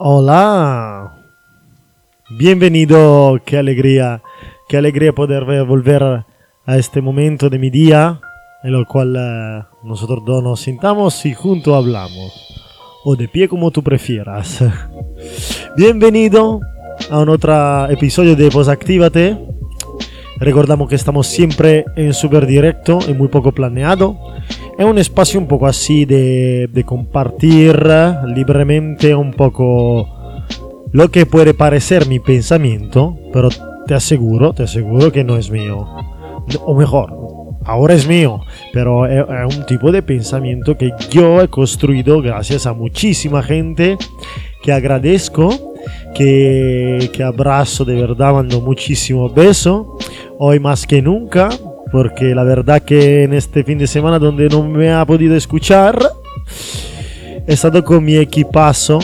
Hola. Bienvenido, qué alegría, qué alegría poder volver a este momento de mi día en el cual eh, nosotros dos nos sentamos y juntos hablamos. O de pie como tú prefieras. Bienvenido a un otro episodio de Posactívate. Recordamos que estamos siempre en super directo y muy poco planeado. Es un espacio un poco así de, de compartir libremente un poco lo que puede parecer mi pensamiento, pero te aseguro, te aseguro que no es mío. O mejor, ahora es mío, pero es, un tipo de pensamiento que yo he construido gracias a muchísima gente que agradezco, que, que abrazo de verdad, mando muchísimo beso. Hoy más que nunca, porque la verdad que en este fin de semana donde no me ha podido escuchar, he estado con mi equipazo,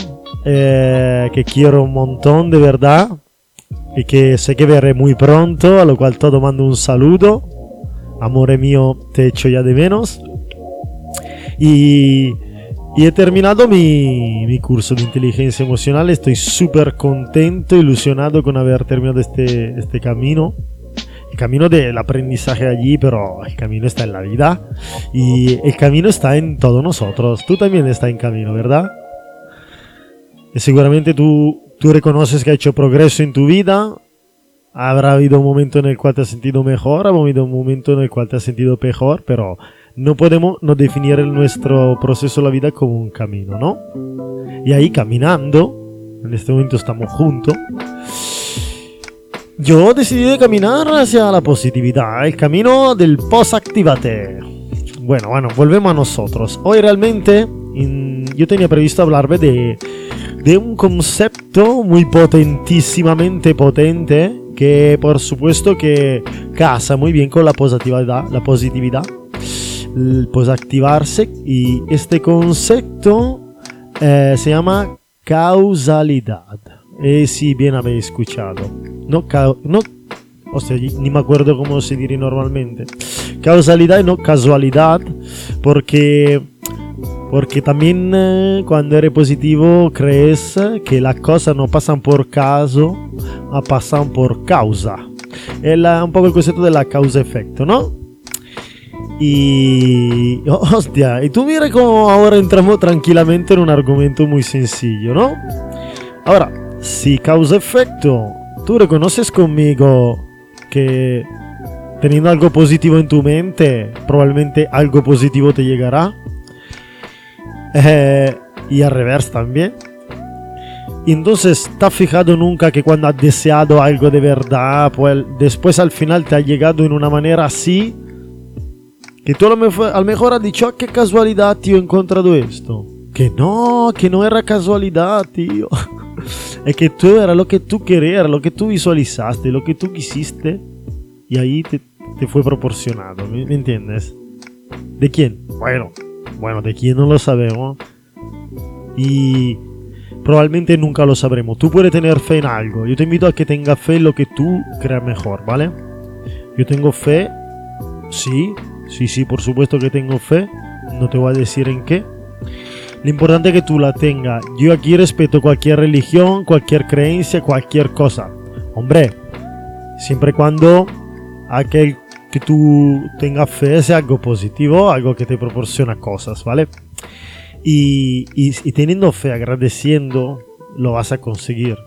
eh, que quiero un montón de verdad, y que sé que veré muy pronto, a lo cual todo mando un saludo. Amore mío, te echo ya de menos. Y, he terminado mi, mi, curso de inteligencia emocional. Estoy súper contento, ilusionado con haber terminado este, este camino el camino del aprendizaje allí, pero el camino está en la vida y el camino está en todos nosotros. Tú también estás en camino, ¿verdad? Y seguramente tú, tú reconoces que has hecho progreso en tu vida. Habrá habido un momento en el cual te has sentido mejor, habrá habido un momento en el cual te has sentido peor, pero no podemos no definir nuestro proceso de la vida como un camino, ¿no? Y ahí caminando, en este momento estamos juntos, yo decidí caminar hacia la positividad, el camino del post-activate. Bueno, bueno, volvemos a nosotros. Hoy realmente yo tenía previsto hablarme de, de un concepto muy potentísimamente potente que por supuesto que casa muy bien con la positividad, la positividad, el posactivarse y este concepto eh, se llama causalidad. Y si bien habéis escuchado no, no o sea, ni me acuerdo cómo se diría normalmente. Causalidad y no casualidad, porque, porque también eh, cuando eres positivo crees que las cosas no pasan por caso, pasan por causa. Es un poco el concepto de la causa-efecto, ¿no? Y. Hostia, y tú mira cómo ahora entramos tranquilamente en un argumento muy sencillo, ¿no? Ahora, si causa-efecto ¿Tú reconoces conmigo que teniendo algo positivo en tu mente, probablemente algo positivo te llegará? Eh, y al revés también. Entonces, ¿te fijado nunca que cuando has deseado algo de verdad, pues después al final te ha llegado en una manera así? Que tú a lo mejor has dicho, ah, qué casualidad, tío, he encontrado esto. Que no, que no era casualidad, tío. es que todo era lo que tú querías, lo que tú visualizaste, lo que tú quisiste. Y ahí te, fue proporcionado, ¿me, entiendes? ¿De quién? Bueno, bueno, de quién no lo sabemos. Y probablemente nunca lo sabremos. Tú puedes tener fe en algo. Yo te invito a que tengas fe en lo que tú creas mejor, ¿vale? Yo tengo fe. Sí, sí, sí, por supuesto que tengo fe. No te voy a decir en qué. Lo importante es que tú la tengas. Yo aquí respeto cualquier religión, cualquier creencia, cualquier cosa. Hombre, siempre y cuando aquel que tú tengas fe sea algo positivo, algo que te proporciona cosas, ¿vale? Y, y, teniendo fe, agradeciendo, lo vas a conseguir.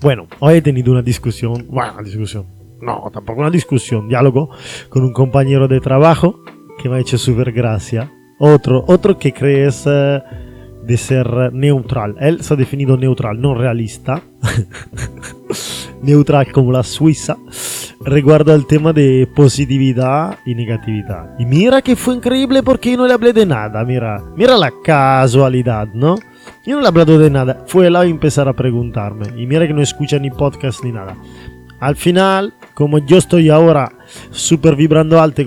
Bueno, hoy he tenido una discusión, bueno, una discusión, no, tampoco una discusión, diálogo con un compañero de trabajo que me ha hecho súper gracia otro, otro que crees eh, de ser neutral. Él se ha definido neutral, no realista. neutral como la Suiza. Recuerda el tema de positividad y negatividad. Y mira que fue increíble porque no le hablé de nada. Mira, mira la casualidad, ¿no? Yo no le he hablado de nada. Fue él a empezar a preguntarme. Y mira que no escucha ni podcast ni nada. Al final, como yo estoy ahora súper vibrando alto,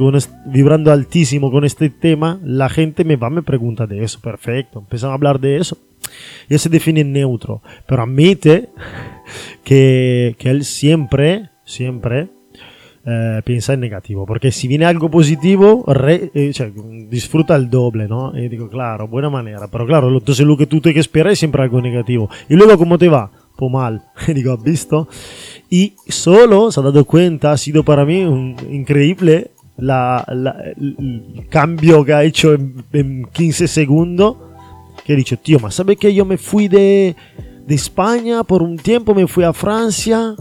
vibrando altísimo con este tema, la gente me va, me pregunta de eso. Perfecto, empezamos a hablar de eso. Y se define neutro, pero admite que, que él siempre, siempre eh, piensa en negativo, porque si viene algo positivo, eh, disfruta el doble, ¿no? Y digo, claro, buena manera, pero claro, entonces lo que tú te esperas es siempre algo negativo. Y luego, ¿cómo te va? Pues mal, digo, ¿has visto? Y solo se ha dado cuenta, ha sido para mí increíble el cambio que ha hecho en, 15 segundos, que he dicho, tío, ¿ma sabes que yo me fui de, de España por un tiempo, me fui a Francia?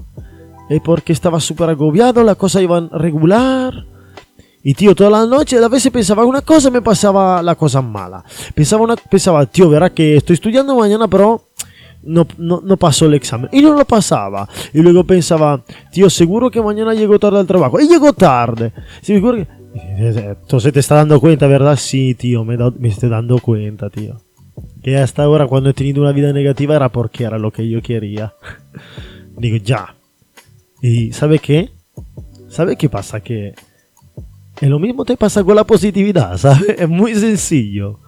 porque estaba súper agobiado, la cosa iba regular. Y tío, toda la noche a veces pensaba una cosa y me pasaba la cosa mala. Pensaba, una, pensaba tío, verá que estoy estudiando mañana, pero no, no, no, pasó el examen. Y no lo pasaba. Y luego pensaba, tío, seguro que mañana llego tarde al trabajo. Y llegó tarde. Entonces te está dando cuenta, ¿verdad? Sí, tío, me, me estoy dando cuenta, tío. Que hasta ahora cuando he tenido una vida negativa era porque era lo que yo quería. Digo, ya, y ¿sabe qué? ¿Sabe qué pasa? Que es lo mismo te pasa con la positividad, ¿sabes? Es muy sencillo.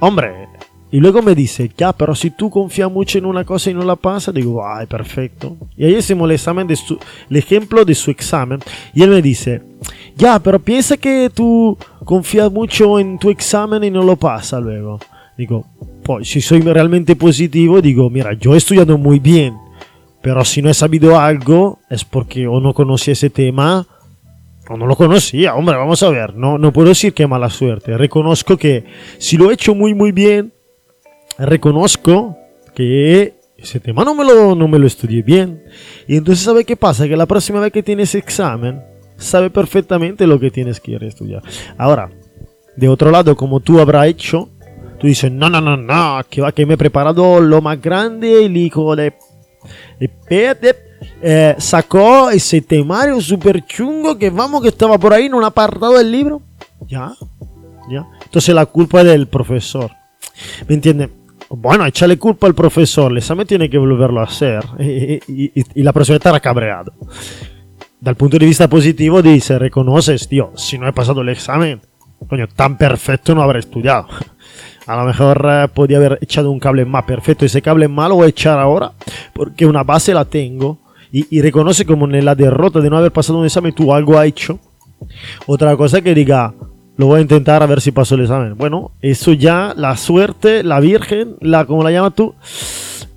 Hombre, y luego me dice, ya, pero si tú confías mucho en una cosa y no la pasa, digo, ay, perfecto. Y ahí hacemos el, examen de su, el ejemplo de su examen. Y él me dice, ya, pero piensa que tú confías mucho en tu examen y no lo pasa luego. Digo, pues si soy realmente positivo, digo, mira, yo he estudiado muy bien pero si no he sabido algo es porque o no conocía ese tema o no lo conocía. Hombre, vamos a ver, no, no puedo decir que mala suerte. Reconozco que si lo he hecho muy muy bien, reconozco que ese tema no me lo, no me lo estudié bien. Y entonces ¿sabe qué pasa? Que la próxima vez que tienes examen, sabe perfectamente lo que tienes que estudiar. Ahora, de otro lado, como tú habrás hecho, tú dices, no, no, no, no, que va que me he preparado lo más grande y hijo de y eh, sacó ese temario super chungo que vamos que estaba por ahí en un apartado del libro. Ya, ya. Entonces la culpa es del profesor. ¿Me entiende? Bueno, échale culpa al profesor, el examen tiene que volverlo a hacer y, la persona estará cabreado. Dal punto de vista positivo dice, reconoces, tío, si no he pasado el examen, coño, tan perfecto no habré estudiado. A lo mejor eh, podía haber echado un cable más perfecto. Ese cable más lo voy a echar ahora porque una base la tengo. Y, reconoce como en la derrota de no haber pasado un examen tú algo has hecho. Otra cosa que diga, lo voy a intentar a ver si paso el examen. Bueno, eso ya, la suerte, la virgen, la como la llamas tú.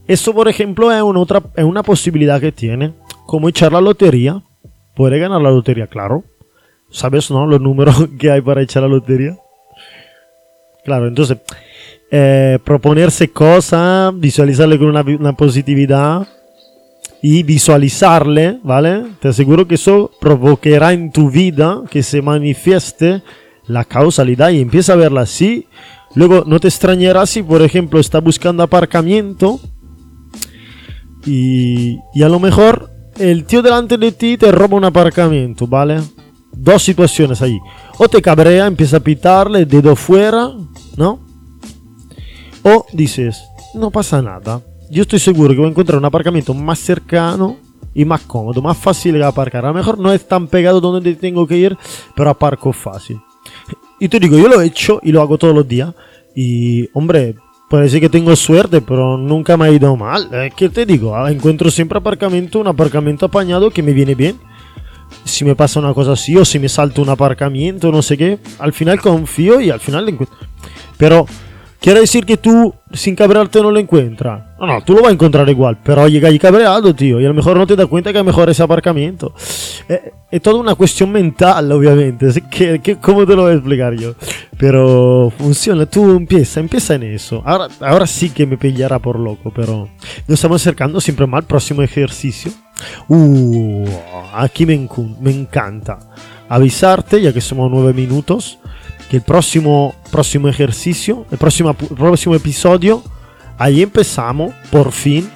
Eso, por ejemplo, es una, otra, es una posibilidad que tiene. Como echar la lotería. Puede ganar la lotería, claro. ¿Sabes, no? Los números que hay para echar la lotería. Claro, entonces, eh, proponerse cosas, visualizarle con una, positividad y visualizarle, ¿vale? Te aseguro que eso provocará en tu vida que se manifieste la causalidad y empieza a verla así. Luego, no te extrañará si, por ejemplo, está buscando aparcamiento y, y a lo mejor el tío delante de ti te roba un aparcamiento, ¿vale? Dos situaciones ahí. O te cabrea, empieza a pitarle, dedo fuera, ¿no? O dices, no pasa nada. Yo estoy seguro que voy a encontrar un aparcamiento más cercano y más cómodo, más fácil de aparcar. A lo mejor no es tan pegado donde tengo que ir, pero aparco fácil. Y te digo, yo lo he hecho y lo hago todos los días. Y, hombre, parece que tengo suerte, pero nunca me ha ido mal. ¿Qué te digo? Ah, encuentro siempre aparcamiento, un aparcamiento apañado que me viene bien si me pasa una cosa así o si me salto un aparcamiento, no sé qué, al final confío y al final lo encuentro. Pero quiere decir que tú sin cabrearte no lo encuentras. No, no, tú lo vas a encontrar igual, pero llega ahí cabreado, tío, y a lo mejor no te das cuenta que es mejor ese aparcamiento. Eh, es, toda una cuestión mental, obviamente. Así que, ¿Cómo te lo voy a explicar yo? Pero funciona, tú empieza, empieza en eso. Ahora, ahora sí que me pillará por loco, pero nos estamos acercando siempre más al próximo ejercicio. Uh, aquí me, me encanta avisarte, ya que somos nueve minutos, que el próximo, próximo ejercicio, el próximo, próximo episodio, ahí empezamos, por fin,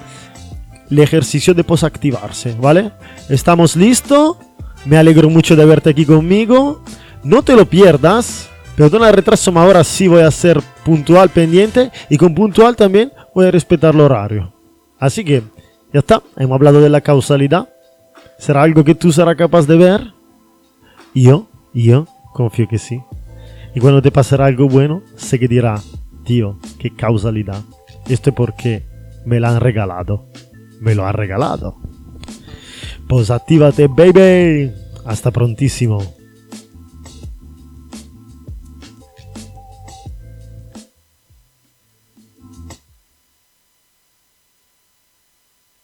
el ejercicio de posactivarse, ¿vale? Estamos listos, me alegro mucho de verte aquí conmigo, no te lo pierdas, perdona el retraso, pero ahora sí voy a ser puntual, pendiente, y con puntual también voy a respetar el horario. Así que, ya está, hemos hablado de la causalidad. ¿Será algo que tú serás capaz de ver? Yo, yo confío que sí. Y cuando te pasará algo bueno, sé que dirá, tío, qué causalidad. Esto es porque me lo han regalado. Me lo han regalado. Pues actívate, baby. Hasta prontissimo.